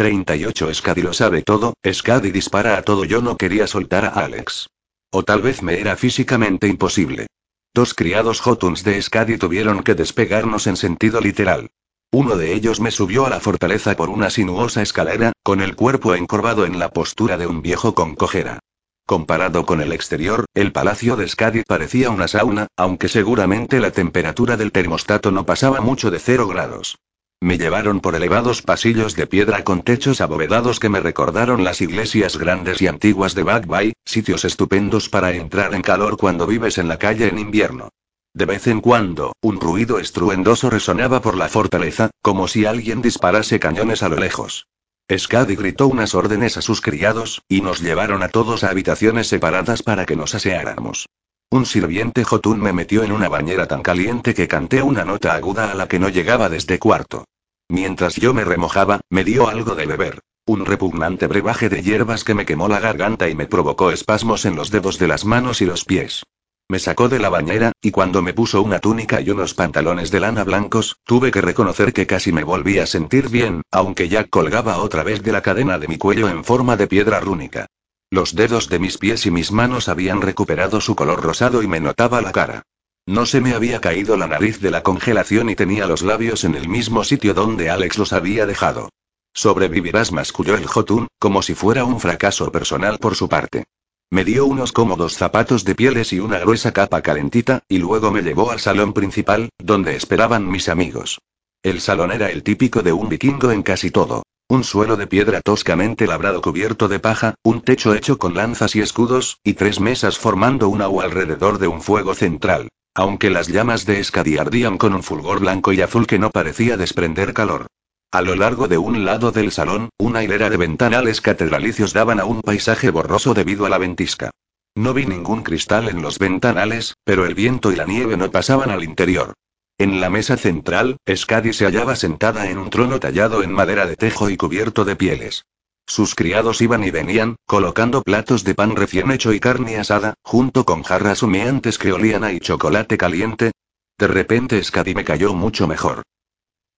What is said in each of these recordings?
38 Scadi lo sabe todo, Scadi dispara a todo. Yo no quería soltar a Alex. O tal vez me era físicamente imposible. Dos criados Jotuns de Scadi tuvieron que despegarnos en sentido literal. Uno de ellos me subió a la fortaleza por una sinuosa escalera, con el cuerpo encorvado en la postura de un viejo con cojera. Comparado con el exterior, el palacio de Skadi parecía una sauna, aunque seguramente la temperatura del termostato no pasaba mucho de cero grados. Me llevaron por elevados pasillos de piedra con techos abovedados que me recordaron las iglesias grandes y antiguas de Bagbay, sitios estupendos para entrar en calor cuando vives en la calle en invierno. De vez en cuando, un ruido estruendoso resonaba por la fortaleza, como si alguien disparase cañones a lo lejos. Skadi gritó unas órdenes a sus criados, y nos llevaron a todos a habitaciones separadas para que nos aseáramos. Un sirviente Jotun me metió en una bañera tan caliente que canté una nota aguda a la que no llegaba desde cuarto. Mientras yo me remojaba, me dio algo de beber. Un repugnante brebaje de hierbas que me quemó la garganta y me provocó espasmos en los dedos de las manos y los pies. Me sacó de la bañera, y cuando me puso una túnica y unos pantalones de lana blancos, tuve que reconocer que casi me volví a sentir bien, aunque ya colgaba otra vez de la cadena de mi cuello en forma de piedra rúnica. Los dedos de mis pies y mis manos habían recuperado su color rosado y me notaba la cara. No se me había caído la nariz de la congelación y tenía los labios en el mismo sitio donde Alex los había dejado. Sobrevivirás, masculló el Jotun, como si fuera un fracaso personal por su parte. Me dio unos cómodos zapatos de pieles y una gruesa capa calentita, y luego me llevó al salón principal, donde esperaban mis amigos. El salón era el típico de un vikingo en casi todo. Un suelo de piedra toscamente labrado cubierto de paja, un techo hecho con lanzas y escudos, y tres mesas formando una U alrededor de un fuego central. Aunque las llamas de Escadi ardían con un fulgor blanco y azul que no parecía desprender calor. A lo largo de un lado del salón, una hilera de ventanales catedralicios daban a un paisaje borroso debido a la ventisca. No vi ningún cristal en los ventanales, pero el viento y la nieve no pasaban al interior. En la mesa central, Skadi se hallaba sentada en un trono tallado en madera de tejo y cubierto de pieles. Sus criados iban y venían, colocando platos de pan recién hecho y carne asada, junto con jarras humeantes que olían a y chocolate caliente. De repente Skadi me cayó mucho mejor.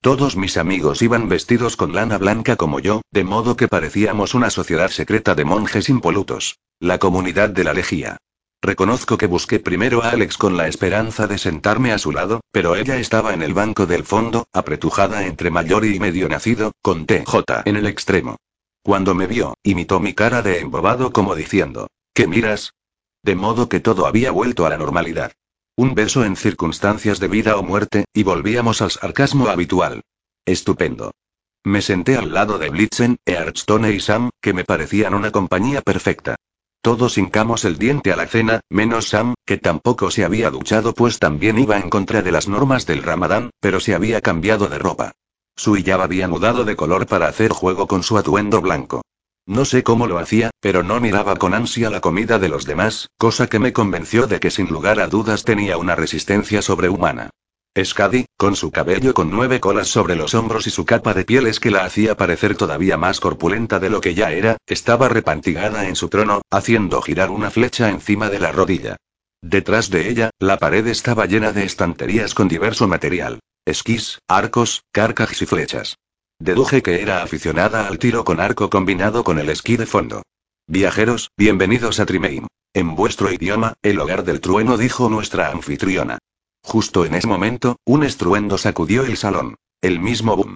Todos mis amigos iban vestidos con lana blanca como yo, de modo que parecíamos una sociedad secreta de monjes impolutos. La comunidad de la lejía. Reconozco que busqué primero a Alex con la esperanza de sentarme a su lado, pero ella estaba en el banco del fondo, apretujada entre mayor y medio nacido, con TJ en el extremo. Cuando me vio, imitó mi cara de embobado como diciendo, ¿qué miras? De modo que todo había vuelto a la normalidad. Un beso en circunstancias de vida o muerte, y volvíamos al sarcasmo habitual. Estupendo. Me senté al lado de Blitzen, Earthstone y Sam, que me parecían una compañía perfecta. Todos hincamos el diente a la cena, menos Sam, que tampoco se había duchado pues también iba en contra de las normas del Ramadán, pero se había cambiado de ropa. Sui ya había mudado de color para hacer juego con su atuendo blanco. No sé cómo lo hacía, pero no miraba con ansia la comida de los demás, cosa que me convenció de que sin lugar a dudas tenía una resistencia sobrehumana. Skadi, con su cabello con nueve colas sobre los hombros y su capa de pieles que la hacía parecer todavía más corpulenta de lo que ya era, estaba repantigada en su trono, haciendo girar una flecha encima de la rodilla. Detrás de ella, la pared estaba llena de estanterías con diverso material. Esquís, arcos, carcajes y flechas. Deduje que era aficionada al tiro con arco combinado con el esquí de fondo. Viajeros, bienvenidos a Trimeim. En vuestro idioma, el hogar del trueno, dijo nuestra anfitriona. Justo en ese momento, un estruendo sacudió el salón. El mismo boom.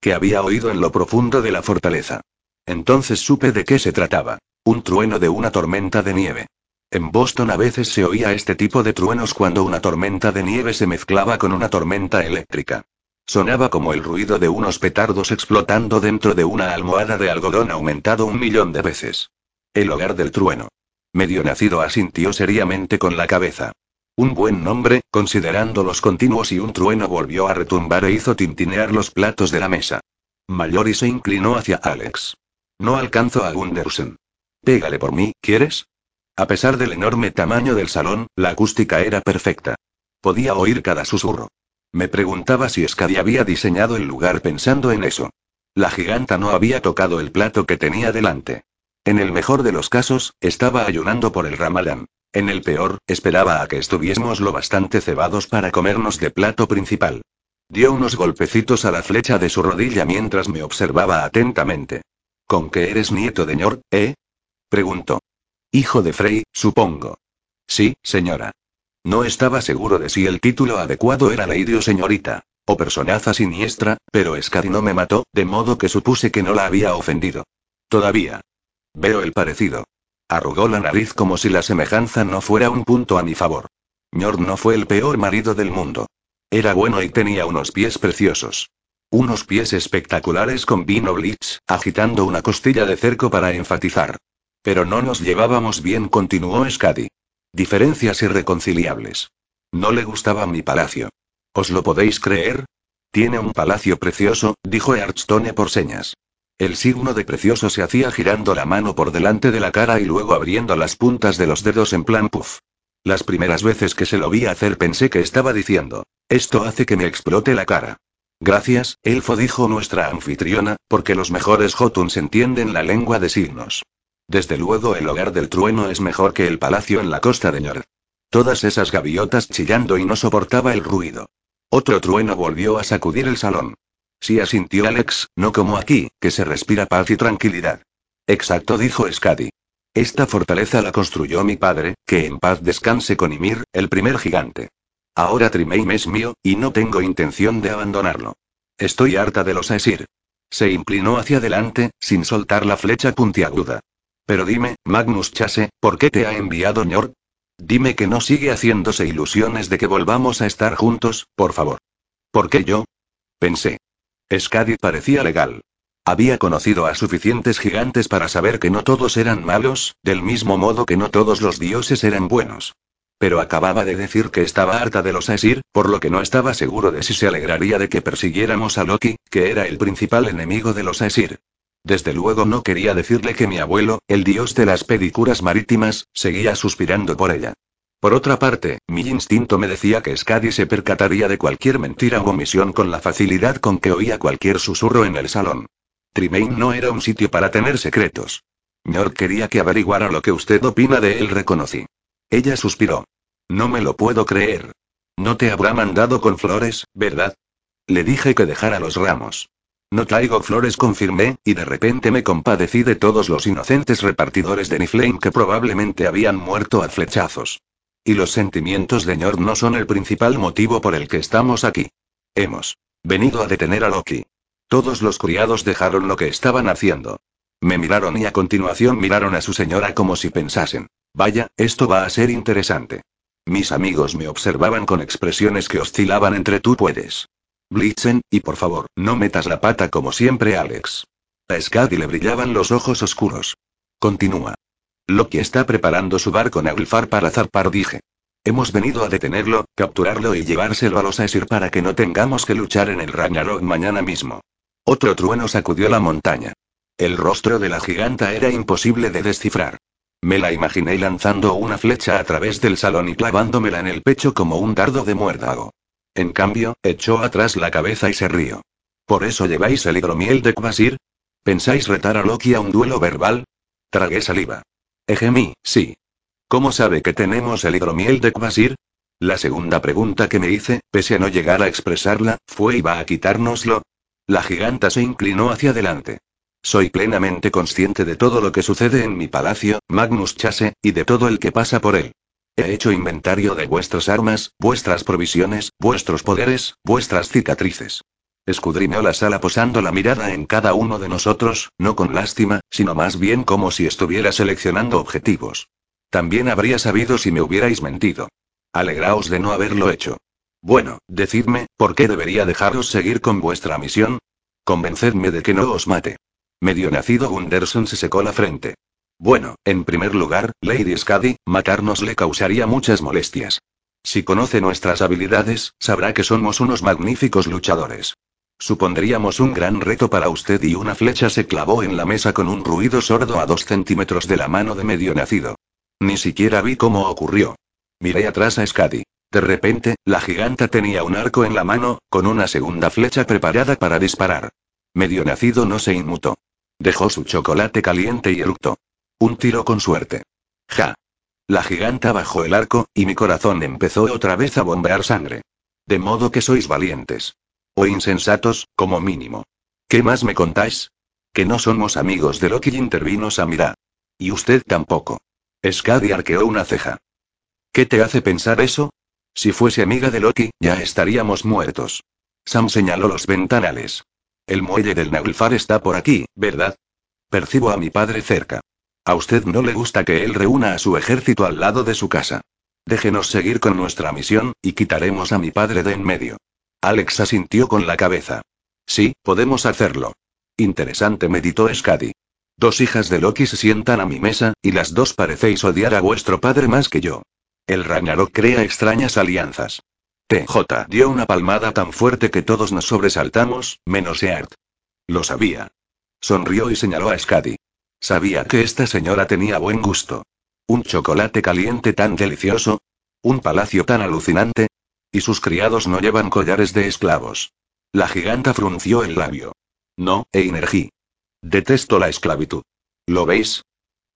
Que había oído en lo profundo de la fortaleza. Entonces supe de qué se trataba. Un trueno de una tormenta de nieve. En Boston a veces se oía este tipo de truenos cuando una tormenta de nieve se mezclaba con una tormenta eléctrica. Sonaba como el ruido de unos petardos explotando dentro de una almohada de algodón aumentado un millón de veces. El hogar del trueno. Medio nacido asintió seriamente con la cabeza. Un buen nombre, considerando los continuos y un trueno volvió a retumbar e hizo tintinear los platos de la mesa. Mallory se inclinó hacia Alex. No alcanzo a Gundersen. Pégale por mí, ¿quieres? A pesar del enorme tamaño del salón, la acústica era perfecta. Podía oír cada susurro. Me preguntaba si Skadi había diseñado el lugar pensando en eso. La giganta no había tocado el plato que tenía delante. En el mejor de los casos, estaba ayunando por el ramadán. En el peor, esperaba a que estuviésemos lo bastante cebados para comernos de plato principal. Dio unos golpecitos a la flecha de su rodilla mientras me observaba atentamente. ¿Con qué eres nieto de Ñor, eh? Preguntó. Hijo de Frey, supongo. Sí, señora. No estaba seguro de si el título adecuado era Lady o señorita, o personaza siniestra, pero Scadi no me mató, de modo que supuse que no la había ofendido. Todavía. Veo el parecido. Arrugó la nariz como si la semejanza no fuera un punto a mi favor. Ñor no fue el peor marido del mundo. Era bueno y tenía unos pies preciosos. Unos pies espectaculares con vino bleach, agitando una costilla de cerco para enfatizar. Pero no nos llevábamos bien, continuó Scadi. Diferencias irreconciliables. No le gustaba mi palacio. ¿Os lo podéis creer? Tiene un palacio precioso, dijo Earthstone por señas. El signo de precioso se hacía girando la mano por delante de la cara y luego abriendo las puntas de los dedos en plan puff. Las primeras veces que se lo vi hacer pensé que estaba diciendo, esto hace que me explote la cara. Gracias, elfo dijo nuestra anfitriona, porque los mejores Jotuns entienden la lengua de signos. Desde luego el hogar del trueno es mejor que el palacio en la costa de Ñor. Todas esas gaviotas chillando y no soportaba el ruido. Otro trueno volvió a sacudir el salón. Sí asintió Alex, no como aquí, que se respira paz y tranquilidad. Exacto, dijo Skadi. Esta fortaleza la construyó mi padre, que en paz descanse con Ymir, el primer gigante. Ahora Trimaim es mío, y no tengo intención de abandonarlo. Estoy harta de los Aesir. Se inclinó hacia adelante, sin soltar la flecha puntiaguda. Pero dime, Magnus Chase, ¿por qué te ha enviado Njord? Dime que no sigue haciéndose ilusiones de que volvamos a estar juntos, por favor. ¿Por qué yo? Pensé. Skadi parecía legal. Había conocido a suficientes gigantes para saber que no todos eran malos, del mismo modo que no todos los dioses eran buenos. Pero acababa de decir que estaba harta de los Aesir, por lo que no estaba seguro de si se alegraría de que persiguiéramos a Loki, que era el principal enemigo de los Aesir. Desde luego no quería decirle que mi abuelo, el dios de las pedicuras marítimas, seguía suspirando por ella. Por otra parte, mi instinto me decía que Skadi se percataría de cualquier mentira o omisión con la facilidad con que oía cualquier susurro en el salón. Trimain no era un sitio para tener secretos. Ñor quería que averiguara lo que usted opina de él, reconocí. Ella suspiró. No me lo puedo creer. No te habrá mandado con flores, ¿verdad? Le dije que dejara los ramos. No traigo flores, confirmé, y de repente me compadecí de todos los inocentes repartidores de Niflame que probablemente habían muerto a flechazos. Y los sentimientos de Ñord no son el principal motivo por el que estamos aquí. Hemos venido a detener a Loki. Todos los criados dejaron lo que estaban haciendo. Me miraron y a continuación miraron a su señora como si pensasen, vaya, esto va a ser interesante. Mis amigos me observaban con expresiones que oscilaban entre tú puedes. Blitzen, y por favor, no metas la pata como siempre, Alex. A Skadi le brillaban los ojos oscuros. Continúa. Loki está preparando su barco Naglfar para zarpar, dije. Hemos venido a detenerlo, capturarlo y llevárselo a los Aesir para que no tengamos que luchar en el Ragnarok mañana mismo. Otro trueno sacudió la montaña. El rostro de la giganta era imposible de descifrar. Me la imaginé lanzando una flecha a través del salón y clavándomela en el pecho como un dardo de muérdago. En cambio, echó atrás la cabeza y se rió. ¿Por eso lleváis el hidromiel de Kvasir? ¿Pensáis retar a Loki a un duelo verbal? Tragué saliva. Ejemi, sí. ¿Cómo sabe que tenemos el hidromiel de Kvasir? La segunda pregunta que me hice, pese a no llegar a expresarla, fue ¿iba a quitárnoslo? La giganta se inclinó hacia adelante. Soy plenamente consciente de todo lo que sucede en mi palacio, Magnus Chase, y de todo el que pasa por él. He hecho inventario de vuestras armas, vuestras provisiones, vuestros poderes, vuestras cicatrices. Escudriñó la sala posando la mirada en cada uno de nosotros, no con lástima, sino más bien como si estuviera seleccionando objetivos. También habría sabido si me hubierais mentido. Alegraos de no haberlo hecho. Bueno, decidme, ¿por qué debería dejaros seguir con vuestra misión? Convencedme de que no os mate. Medio nacido Gunderson se secó la frente. Bueno, en primer lugar, Lady Skadi, matarnos le causaría muchas molestias. Si conoce nuestras habilidades, sabrá que somos unos magníficos luchadores. Supondríamos un gran reto para usted y una flecha se clavó en la mesa con un ruido sordo a dos centímetros de la mano de medio nacido. Ni siquiera vi cómo ocurrió. Miré atrás a Skadi. De repente, la giganta tenía un arco en la mano, con una segunda flecha preparada para disparar. Medio nacido no se inmutó. Dejó su chocolate caliente y eructó. Un tiro con suerte. Ja. La giganta bajó el arco, y mi corazón empezó otra vez a bombear sangre. De modo que sois valientes. O insensatos, como mínimo. ¿Qué más me contáis? Que no somos amigos de Loki, intervino Samira. Y usted tampoco. Skadi arqueó una ceja. ¿Qué te hace pensar eso? Si fuese amiga de Loki, ya estaríamos muertos. Sam señaló los ventanales. El muelle del Naglfar está por aquí, ¿verdad? Percibo a mi padre cerca. A usted no le gusta que él reúna a su ejército al lado de su casa. Déjenos seguir con nuestra misión, y quitaremos a mi padre de en medio. Alex asintió con la cabeza. Sí, podemos hacerlo. Interesante, meditó Skadi. Dos hijas de Loki se sientan a mi mesa, y las dos parecéis odiar a vuestro padre más que yo. El Ragnarok crea extrañas alianzas. TJ dio una palmada tan fuerte que todos nos sobresaltamos, menos Eart. Lo sabía. Sonrió y señaló a Skadi. Sabía que esta señora tenía buen gusto. Un chocolate caliente tan delicioso. Un palacio tan alucinante. Y sus criados no llevan collares de esclavos. La giganta frunció el labio. No, Einergy. Detesto la esclavitud. ¿Lo veis?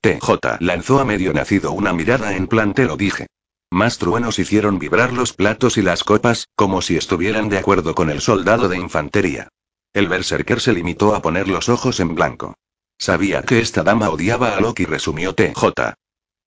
TJ lanzó a medio nacido una mirada en plan te lo dije. Más truenos hicieron vibrar los platos y las copas, como si estuvieran de acuerdo con el soldado de infantería. El berserker se limitó a poner los ojos en blanco. Sabía que esta dama odiaba a Loki, resumió TJ.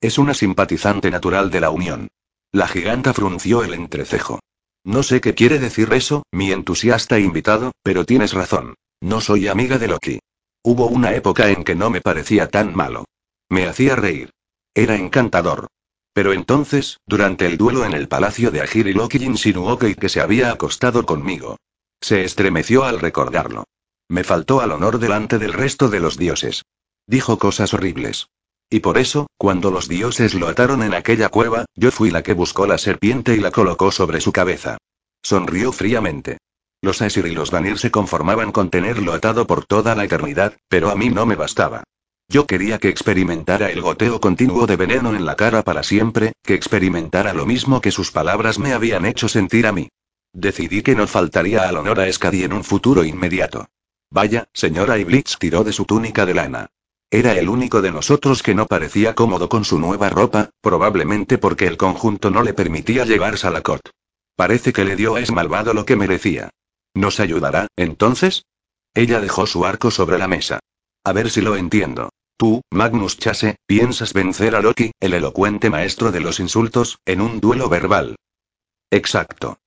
Es una simpatizante natural de la Unión. La giganta frunció el entrecejo. No sé qué quiere decir eso, mi entusiasta invitado, pero tienes razón. No soy amiga de Loki. Hubo una época en que no me parecía tan malo. Me hacía reír. Era encantador. Pero entonces, durante el duelo en el palacio de Agiri Loki insinuó que, que se había acostado conmigo. Se estremeció al recordarlo. Me faltó al honor delante del resto de los dioses. Dijo cosas horribles. Y por eso, cuando los dioses lo ataron en aquella cueva, yo fui la que buscó la serpiente y la colocó sobre su cabeza. Sonrió fríamente. Los Asir y los Vanir se conformaban con tenerlo atado por toda la eternidad, pero a mí no me bastaba. Yo quería que experimentara el goteo continuo de veneno en la cara para siempre, que experimentara lo mismo que sus palabras me habían hecho sentir a mí. Decidí que no faltaría al honor a Skadi en un futuro inmediato. Vaya, señora Iblitz tiró de su túnica de lana. Era el único de nosotros que no parecía cómodo con su nueva ropa, probablemente porque el conjunto no le permitía llevarse a la cot. Parece que le dio a malvado lo que merecía. ¿Nos ayudará, entonces? Ella dejó su arco sobre la mesa. A ver si lo entiendo. Tú, Magnus Chase, piensas vencer a Loki, el elocuente maestro de los insultos, en un duelo verbal. Exacto.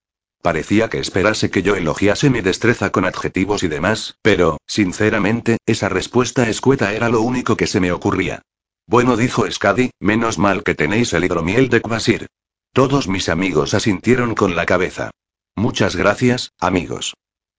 Parecía que esperase que yo elogiase mi destreza con adjetivos y demás, pero, sinceramente, esa respuesta escueta era lo único que se me ocurría. Bueno, dijo Skadi, menos mal que tenéis el hidromiel de Kvasir. Todos mis amigos asintieron con la cabeza. Muchas gracias, amigos.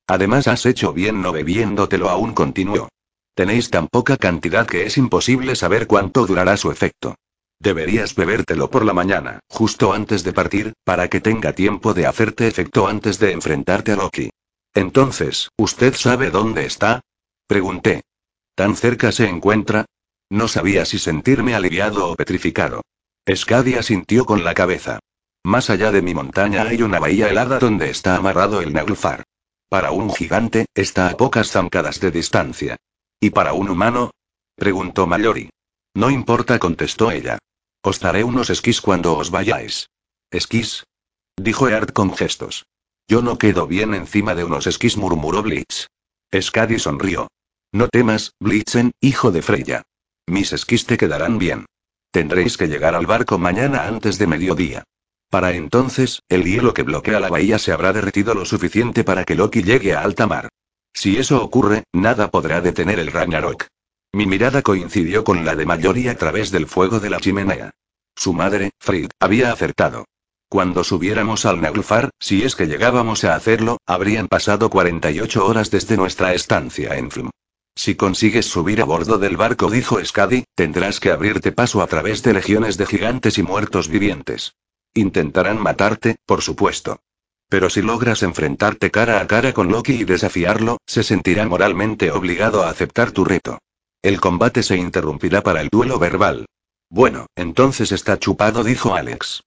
Además has hecho bien no bebiéndotelo aún continuó. Tenéis tan poca cantidad que es imposible saber cuánto durará su efecto. Deberías bebértelo por la mañana, justo antes de partir, para que tenga tiempo de hacerte efecto antes de enfrentarte a Loki. Entonces, ¿usted sabe dónde está? Pregunté. ¿Tan cerca se encuentra? No sabía si sentirme aliviado o petrificado. Escadia sintió con la cabeza. Más allá de mi montaña hay una bahía helada donde está amarrado el Naglfar. Para un gigante, está a pocas zancadas de distancia. ¿Y para un humano? preguntó Mallory. No importa, contestó ella. Os daré unos esquís cuando os vayáis. ¿Esquís? dijo Eart con gestos. Yo no quedo bien encima de unos esquís, murmuró Blitz. Skadi sonrió. No temas, Blitzen, hijo de Freya. Mis esquís te quedarán bien. Tendréis que llegar al barco mañana antes de mediodía. Para entonces, el hielo que bloquea la bahía se habrá derretido lo suficiente para que Loki llegue a alta mar. Si eso ocurre, nada podrá detener el Ragnarok. Mi mirada coincidió con la de Mallory a través del fuego de la chimenea. Su madre, Frid, había acertado. Cuando subiéramos al Naglfar, si es que llegábamos a hacerlo, habrían pasado 48 horas desde nuestra estancia en Flum. Si consigues subir a bordo del barco, dijo Skadi, tendrás que abrirte paso a través de legiones de gigantes y muertos vivientes. Intentarán matarte, por supuesto. Pero si logras enfrentarte cara a cara con Loki y desafiarlo, se sentirá moralmente obligado a aceptar tu reto. El combate se interrumpirá para el duelo verbal. Bueno, entonces está chupado, dijo Alex.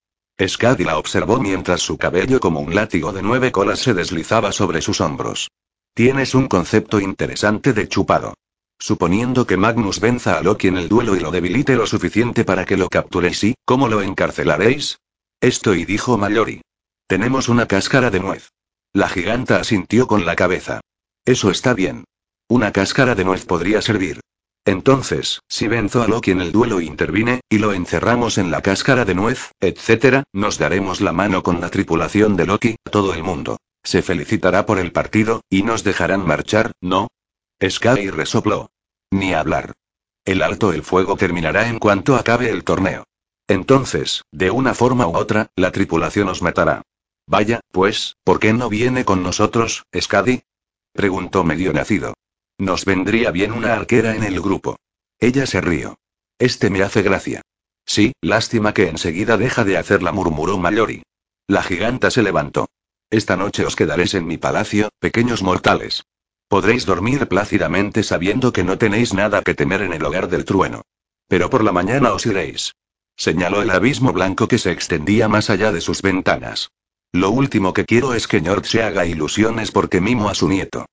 Skadi la observó mientras su cabello como un látigo de nueve colas se deslizaba sobre sus hombros. Tienes un concepto interesante de chupado. Suponiendo que Magnus venza a Loki en el duelo y lo debilite lo suficiente para que lo capturéis y, ¿cómo lo encarcelaréis? Esto y dijo Mallory. Tenemos una cáscara de nuez. La giganta asintió con la cabeza. Eso está bien. Una cáscara de nuez podría servir. Entonces, si venzo a Loki en el duelo e intervine, y lo encerramos en la cáscara de nuez, etc., nos daremos la mano con la tripulación de Loki, todo el mundo. Se felicitará por el partido, y nos dejarán marchar, ¿no? Sky resopló. Ni hablar. El alto el fuego terminará en cuanto acabe el torneo. Entonces, de una forma u otra, la tripulación os matará. Vaya, pues, ¿por qué no viene con nosotros, Skadi? preguntó medio nacido. Nos vendría bien una arquera en el grupo. Ella se rió. Este me hace gracia. Sí, lástima que enseguida deja de hacerla, murmuró Mayori. La giganta se levantó. Esta noche os quedaréis en mi palacio, pequeños mortales. Podréis dormir plácidamente sabiendo que no tenéis nada que temer en el hogar del trueno. Pero por la mañana os iréis. Señaló el abismo blanco que se extendía más allá de sus ventanas. Lo último que quiero es que Njord se haga ilusiones porque mimo a su nieto.